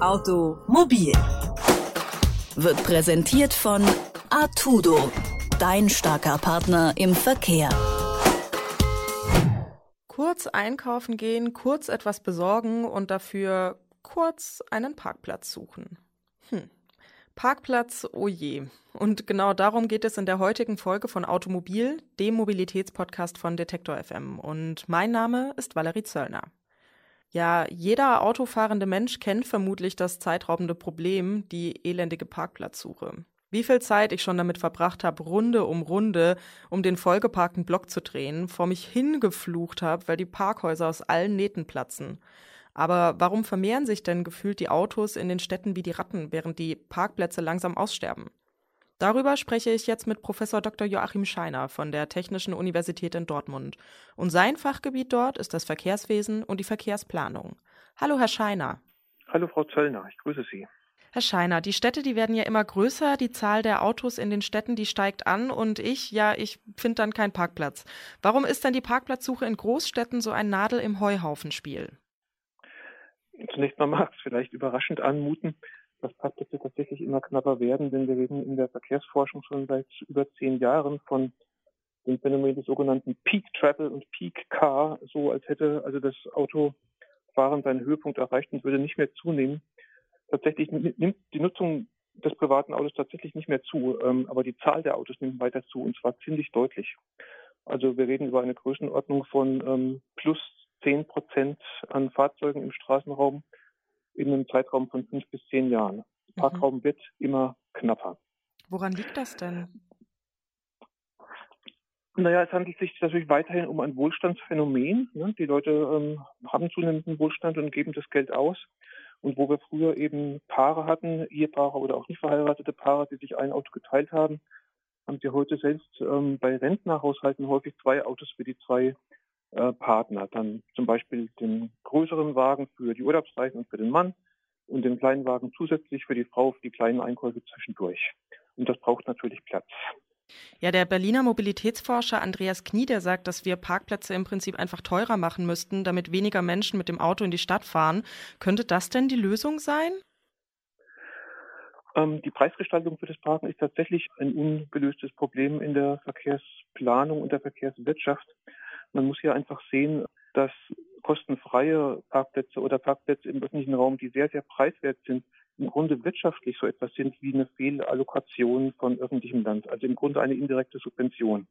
Automobil wird präsentiert von Artudo, dein starker Partner im Verkehr. Kurz einkaufen gehen, kurz etwas besorgen und dafür kurz einen Parkplatz suchen. Hm. Parkplatz, oh je. Und genau darum geht es in der heutigen Folge von Automobil, dem Mobilitätspodcast von Detektor FM. Und mein Name ist Valerie Zöllner. Ja, jeder autofahrende Mensch kennt vermutlich das zeitraubende Problem, die elendige Parkplatzsuche. Wie viel Zeit ich schon damit verbracht habe, Runde um Runde, um den vollgeparkten Block zu drehen, vor mich hingeflucht habe, weil die Parkhäuser aus allen Nähten platzen. Aber warum vermehren sich denn gefühlt die Autos in den Städten wie die Ratten, während die Parkplätze langsam aussterben? Darüber spreche ich jetzt mit Professor Dr. Joachim Scheiner von der Technischen Universität in Dortmund. Und sein Fachgebiet dort ist das Verkehrswesen und die Verkehrsplanung. Hallo, Herr Scheiner. Hallo, Frau Zöllner. Ich grüße Sie. Herr Scheiner, die Städte, die werden ja immer größer, die Zahl der Autos in den Städten, die steigt an und ich, ja, ich finde dann keinen Parkplatz. Warum ist denn die Parkplatzsuche in Großstädten so ein Nadel im Heuhaufenspiel? Zunächst mal mag es vielleicht überraschend anmuten, dass Parkplätze tatsächlich immer knapper werden, denn wir reden in der Verkehrsforschung schon seit über zehn Jahren von dem Phänomen des sogenannten Peak Travel und Peak Car, so als hätte also das Autofahren seinen Höhepunkt erreicht und würde nicht mehr zunehmen. Tatsächlich nimmt die Nutzung des privaten Autos tatsächlich nicht mehr zu, ähm, aber die Zahl der Autos nimmt weiter zu und zwar ziemlich deutlich. Also wir reden über eine Größenordnung von ähm, plus zehn Prozent an Fahrzeugen im Straßenraum in einem Zeitraum von fünf bis zehn Jahren. Der. Parkraum mhm. wird immer knapper. Woran liegt das denn? Naja, es handelt sich natürlich weiterhin um ein Wohlstandsphänomen. Ne? Die Leute ähm, haben zunehmenden Wohlstand und geben das Geld aus. Und wo wir früher eben Paare hatten, Ehepaare oder auch nicht verheiratete Paare, die sich ein Auto geteilt haben, haben sie heute selbst ähm, bei Rentnerhaushalten häufig zwei Autos für die zwei äh, Partner. Dann zum Beispiel den größeren Wagen für die Urlaubsreisen und für den Mann und den kleinen Wagen zusätzlich für die Frau für die kleinen Einkäufe zwischendurch. Und das braucht natürlich Platz. Ja, der Berliner Mobilitätsforscher Andreas Knie, der sagt, dass wir Parkplätze im Prinzip einfach teurer machen müssten, damit weniger Menschen mit dem Auto in die Stadt fahren. Könnte das denn die Lösung sein? Ähm, die Preisgestaltung für das Parken ist tatsächlich ein ungelöstes Problem in der Verkehrsplanung und der Verkehrswirtschaft. Man muss hier einfach sehen, dass kostenfreie Parkplätze oder Parkplätze im öffentlichen Raum, die sehr, sehr preiswert sind, im Grunde wirtschaftlich so etwas sind wie eine Fehlallokation von öffentlichem Land, also im Grunde eine indirekte Subvention.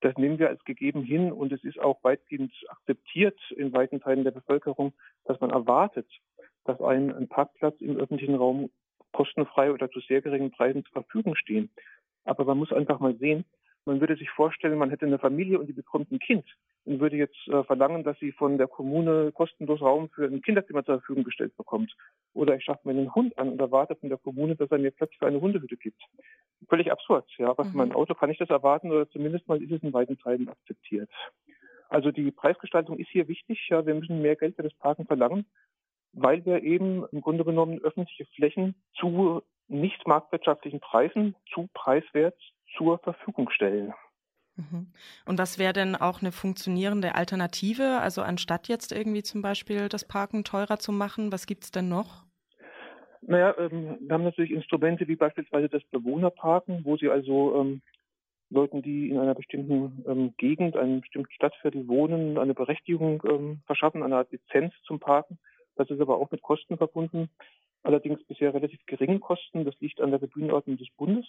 Das nehmen wir als gegeben hin und es ist auch weitgehend akzeptiert in weiten Teilen der Bevölkerung, dass man erwartet, dass ein, ein Parkplatz im öffentlichen Raum kostenfrei oder zu sehr geringen Preisen zur Verfügung stehen. Aber man muss einfach mal sehen, man würde sich vorstellen, man hätte eine Familie und die bekommt ein Kind und würde jetzt äh, verlangen, dass sie von der Kommune kostenlos Raum für ein Kinderzimmer zur Verfügung gestellt bekommt. Oder ich schaffe mir einen Hund an und erwarte von der Kommune, dass er mir Platz für eine Hundehütte gibt. Völlig absurd, ja. Aber mhm. mein Auto kann ich das erwarten oder zumindest mal ist es in weiten Teilen akzeptiert. Also die Preisgestaltung ist hier wichtig. Ja, wir müssen mehr Geld für das Parken verlangen, weil wir eben im Grunde genommen öffentliche Flächen zu nicht marktwirtschaftlichen Preisen, zu preiswert zur Verfügung stellen. Mhm. Und was wäre denn auch eine funktionierende Alternative? Also anstatt jetzt irgendwie zum Beispiel das Parken teurer zu machen, was gibt es denn noch? Naja, ähm, wir haben natürlich Instrumente wie beispielsweise das Bewohnerparken, wo Sie also ähm, Leuten, die in einer bestimmten ähm, Gegend, einem bestimmten Stadtviertel wohnen, eine Berechtigung ähm, verschaffen, eine Art Lizenz zum Parken. Das ist aber auch mit Kosten verbunden. Allerdings bisher relativ geringen Kosten. Das liegt an der Gebührenordnung des Bundes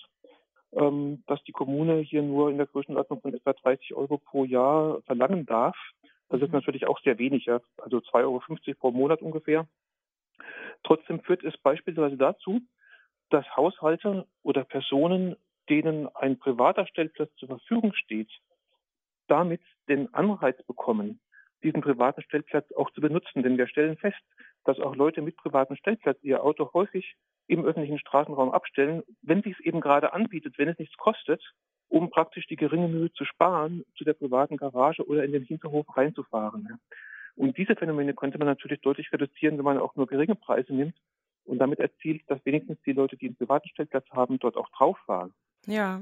ähm, dass die Kommune hier nur in der Größenordnung von etwa 30 Euro pro Jahr verlangen darf. Das ist mhm. natürlich auch sehr wenig, ja, also 2,50 Euro pro Monat ungefähr. Trotzdem führt es beispielsweise dazu, dass Haushalte oder Personen, denen ein privater Stellplatz zur Verfügung steht, damit den Anreiz bekommen, diesen privaten Stellplatz auch zu benutzen. Denn wir stellen fest, dass auch Leute mit privatem Stellplatz ihr Auto häufig im öffentlichen Straßenraum abstellen, wenn sich es eben gerade anbietet, wenn es nichts kostet, um praktisch die geringe Mühe zu sparen, zu der privaten Garage oder in den Hinterhof reinzufahren. Und diese Phänomene könnte man natürlich deutlich reduzieren, wenn man auch nur geringe Preise nimmt und damit erzielt, dass wenigstens die Leute, die einen privaten Stellplatz haben, dort auch drauf fahren. Ja,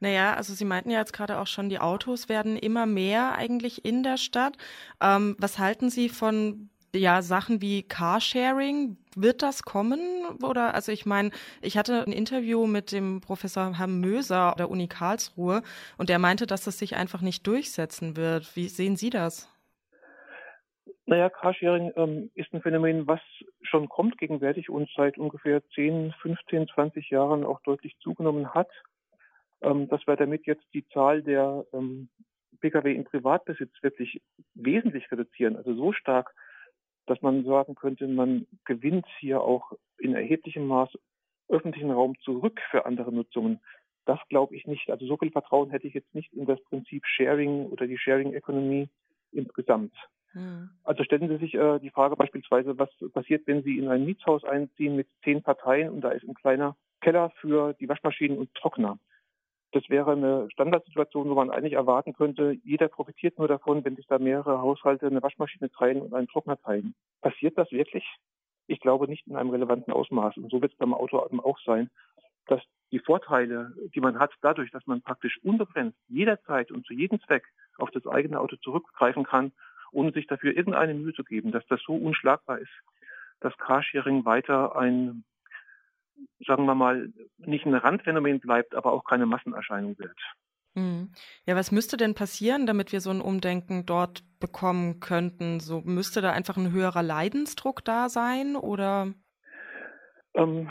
naja, also Sie meinten ja jetzt gerade auch schon, die Autos werden immer mehr eigentlich in der Stadt. Ähm, was halten Sie von ja, Sachen wie Carsharing, wird das kommen? Oder, also ich meine, ich hatte ein Interview mit dem Professor Herrn Möser der Uni Karlsruhe und der meinte, dass das sich einfach nicht durchsetzen wird. Wie sehen Sie das? Naja, Carsharing ähm, ist ein Phänomen, was schon kommt gegenwärtig und seit ungefähr 10, 15, 20 Jahren auch deutlich zugenommen hat. Ähm, dass wir damit jetzt die Zahl der ähm, Pkw in Privatbesitz wirklich wesentlich reduzieren, also so stark, dass man sagen könnte, man gewinnt hier auch in erheblichem Maß öffentlichen Raum zurück für andere Nutzungen. Das glaube ich nicht. Also so viel Vertrauen hätte ich jetzt nicht in das Prinzip Sharing oder die Sharing-Ökonomie insgesamt. Mhm. Also stellen Sie sich äh, die Frage beispielsweise, was passiert, wenn Sie in ein Mietshaus einziehen mit zehn Parteien und da ist ein kleiner Keller für die Waschmaschinen und Trockner. Das wäre eine Standardsituation, wo man eigentlich erwarten könnte, jeder profitiert nur davon, wenn sich da mehrere Haushalte eine Waschmaschine teilen und einen Trockner teilen. Passiert das wirklich? Ich glaube nicht in einem relevanten Ausmaß. Und so wird es beim Auto auch sein, dass die Vorteile, die man hat, dadurch, dass man praktisch unbegrenzt jederzeit und zu jedem Zweck auf das eigene Auto zurückgreifen kann, ohne sich dafür irgendeine Mühe zu geben, dass das so unschlagbar ist, dass Carsharing weiter ein sagen wir mal, nicht ein Randphänomen bleibt, aber auch keine Massenerscheinung wird. Hm. Ja, was müsste denn passieren, damit wir so ein Umdenken dort bekommen könnten? So müsste da einfach ein höherer Leidensdruck da sein oder? Ähm,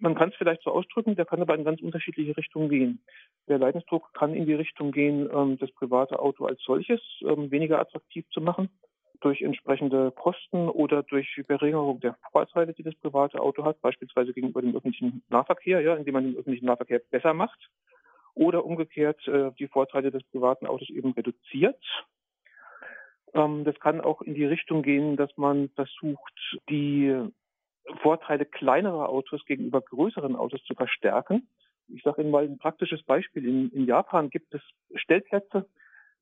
man kann es vielleicht so ausdrücken, der kann aber in ganz unterschiedliche Richtungen gehen. Der Leidensdruck kann in die Richtung gehen, ähm, das private Auto als solches ähm, weniger attraktiv zu machen durch entsprechende Kosten oder durch Verringerung der Vorteile, die das private Auto hat, beispielsweise gegenüber dem öffentlichen Nahverkehr, ja, indem man den öffentlichen Nahverkehr besser macht, oder umgekehrt äh, die Vorteile des privaten Autos eben reduziert. Ähm, das kann auch in die Richtung gehen, dass man versucht, die Vorteile kleinerer Autos gegenüber größeren Autos zu verstärken. Ich sage Ihnen mal ein praktisches Beispiel. In, in Japan gibt es Stellplätze,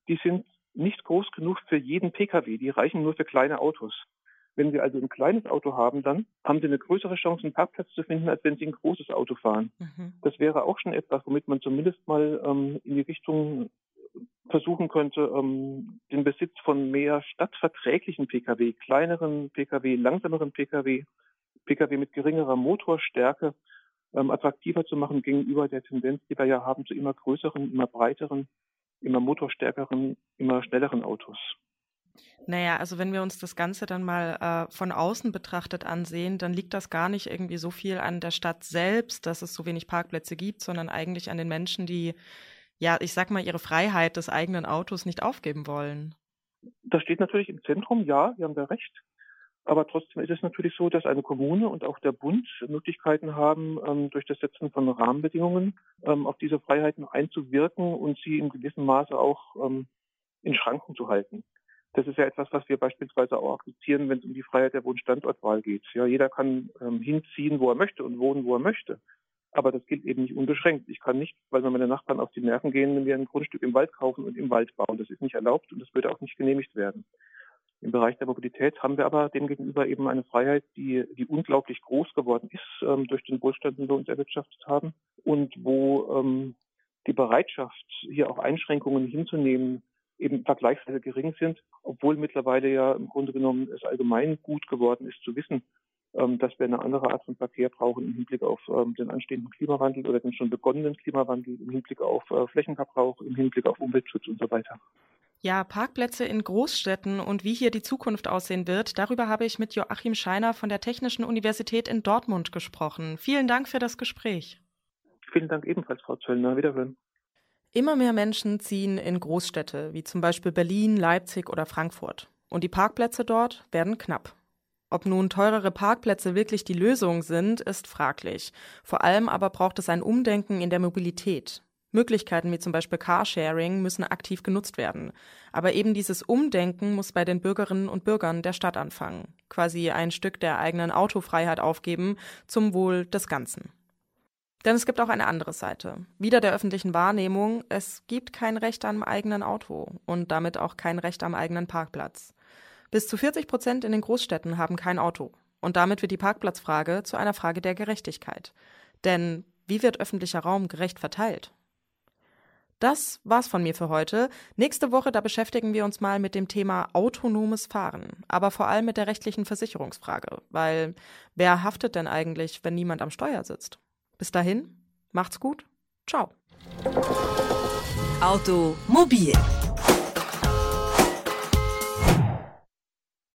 die sind nicht groß genug für jeden Pkw. Die reichen nur für kleine Autos. Wenn Sie also ein kleines Auto haben, dann haben Sie eine größere Chance, einen Parkplatz zu finden, als wenn Sie ein großes Auto fahren. Mhm. Das wäre auch schon etwas, womit man zumindest mal ähm, in die Richtung versuchen könnte, ähm, den Besitz von mehr stadtverträglichen Pkw, kleineren Pkw, langsameren Pkw, Pkw mit geringerer Motorstärke ähm, attraktiver zu machen gegenüber der Tendenz, die wir ja haben zu immer größeren, immer breiteren immer motorstärkeren, immer schnelleren Autos. Naja, also wenn wir uns das Ganze dann mal äh, von außen betrachtet ansehen, dann liegt das gar nicht irgendwie so viel an der Stadt selbst, dass es so wenig Parkplätze gibt, sondern eigentlich an den Menschen, die, ja, ich sag mal, ihre Freiheit des eigenen Autos nicht aufgeben wollen. Das steht natürlich im Zentrum, ja, Sie haben da recht. Aber trotzdem ist es natürlich so, dass eine Kommune und auch der Bund Möglichkeiten haben, ähm, durch das Setzen von Rahmenbedingungen ähm, auf diese Freiheiten einzuwirken und sie in gewissem Maße auch ähm, in Schranken zu halten. Das ist ja etwas, was wir beispielsweise auch akzeptieren, wenn es um die Freiheit der Wohnstandortwahl geht. Ja, jeder kann hinziehen, wo er möchte und wohnen, wo er möchte. Aber das gilt eben nicht unbeschränkt. Ich kann nicht, weil mir meine Nachbarn auf die Nerven gehen, mir ein Grundstück im Wald kaufen und im Wald bauen. Das ist nicht erlaubt und das würde auch nicht genehmigt werden. Im Bereich der Mobilität haben wir aber demgegenüber eben eine Freiheit, die, die unglaublich groß geworden ist ähm, durch den Wohlstand, den wir uns erwirtschaftet haben und wo ähm, die Bereitschaft, hier auch Einschränkungen hinzunehmen, eben vergleichsweise gering sind, obwohl mittlerweile ja im Grunde genommen es allgemein gut geworden ist zu wissen, dass wir eine andere Art von Verkehr brauchen im Hinblick auf ähm, den anstehenden Klimawandel oder den schon begonnenen Klimawandel, im Hinblick auf äh, Flächenverbrauch, im Hinblick auf Umweltschutz und so weiter. Ja, Parkplätze in Großstädten und wie hier die Zukunft aussehen wird, darüber habe ich mit Joachim Scheiner von der Technischen Universität in Dortmund gesprochen. Vielen Dank für das Gespräch. Vielen Dank ebenfalls, Frau Zöllner. Wiederhören. Immer mehr Menschen ziehen in Großstädte, wie zum Beispiel Berlin, Leipzig oder Frankfurt. Und die Parkplätze dort werden knapp. Ob nun teurere Parkplätze wirklich die Lösung sind, ist fraglich. Vor allem aber braucht es ein Umdenken in der Mobilität. Möglichkeiten wie zum Beispiel Carsharing müssen aktiv genutzt werden. Aber eben dieses Umdenken muss bei den Bürgerinnen und Bürgern der Stadt anfangen. Quasi ein Stück der eigenen Autofreiheit aufgeben zum Wohl des Ganzen. Denn es gibt auch eine andere Seite. Wieder der öffentlichen Wahrnehmung, es gibt kein Recht am eigenen Auto und damit auch kein Recht am eigenen Parkplatz. Bis zu 40 Prozent in den Großstädten haben kein Auto. Und damit wird die Parkplatzfrage zu einer Frage der Gerechtigkeit. Denn wie wird öffentlicher Raum gerecht verteilt? Das war's von mir für heute. Nächste Woche, da beschäftigen wir uns mal mit dem Thema autonomes Fahren, aber vor allem mit der rechtlichen Versicherungsfrage, weil wer haftet denn eigentlich, wenn niemand am Steuer sitzt? Bis dahin, macht's gut. Ciao. Automobil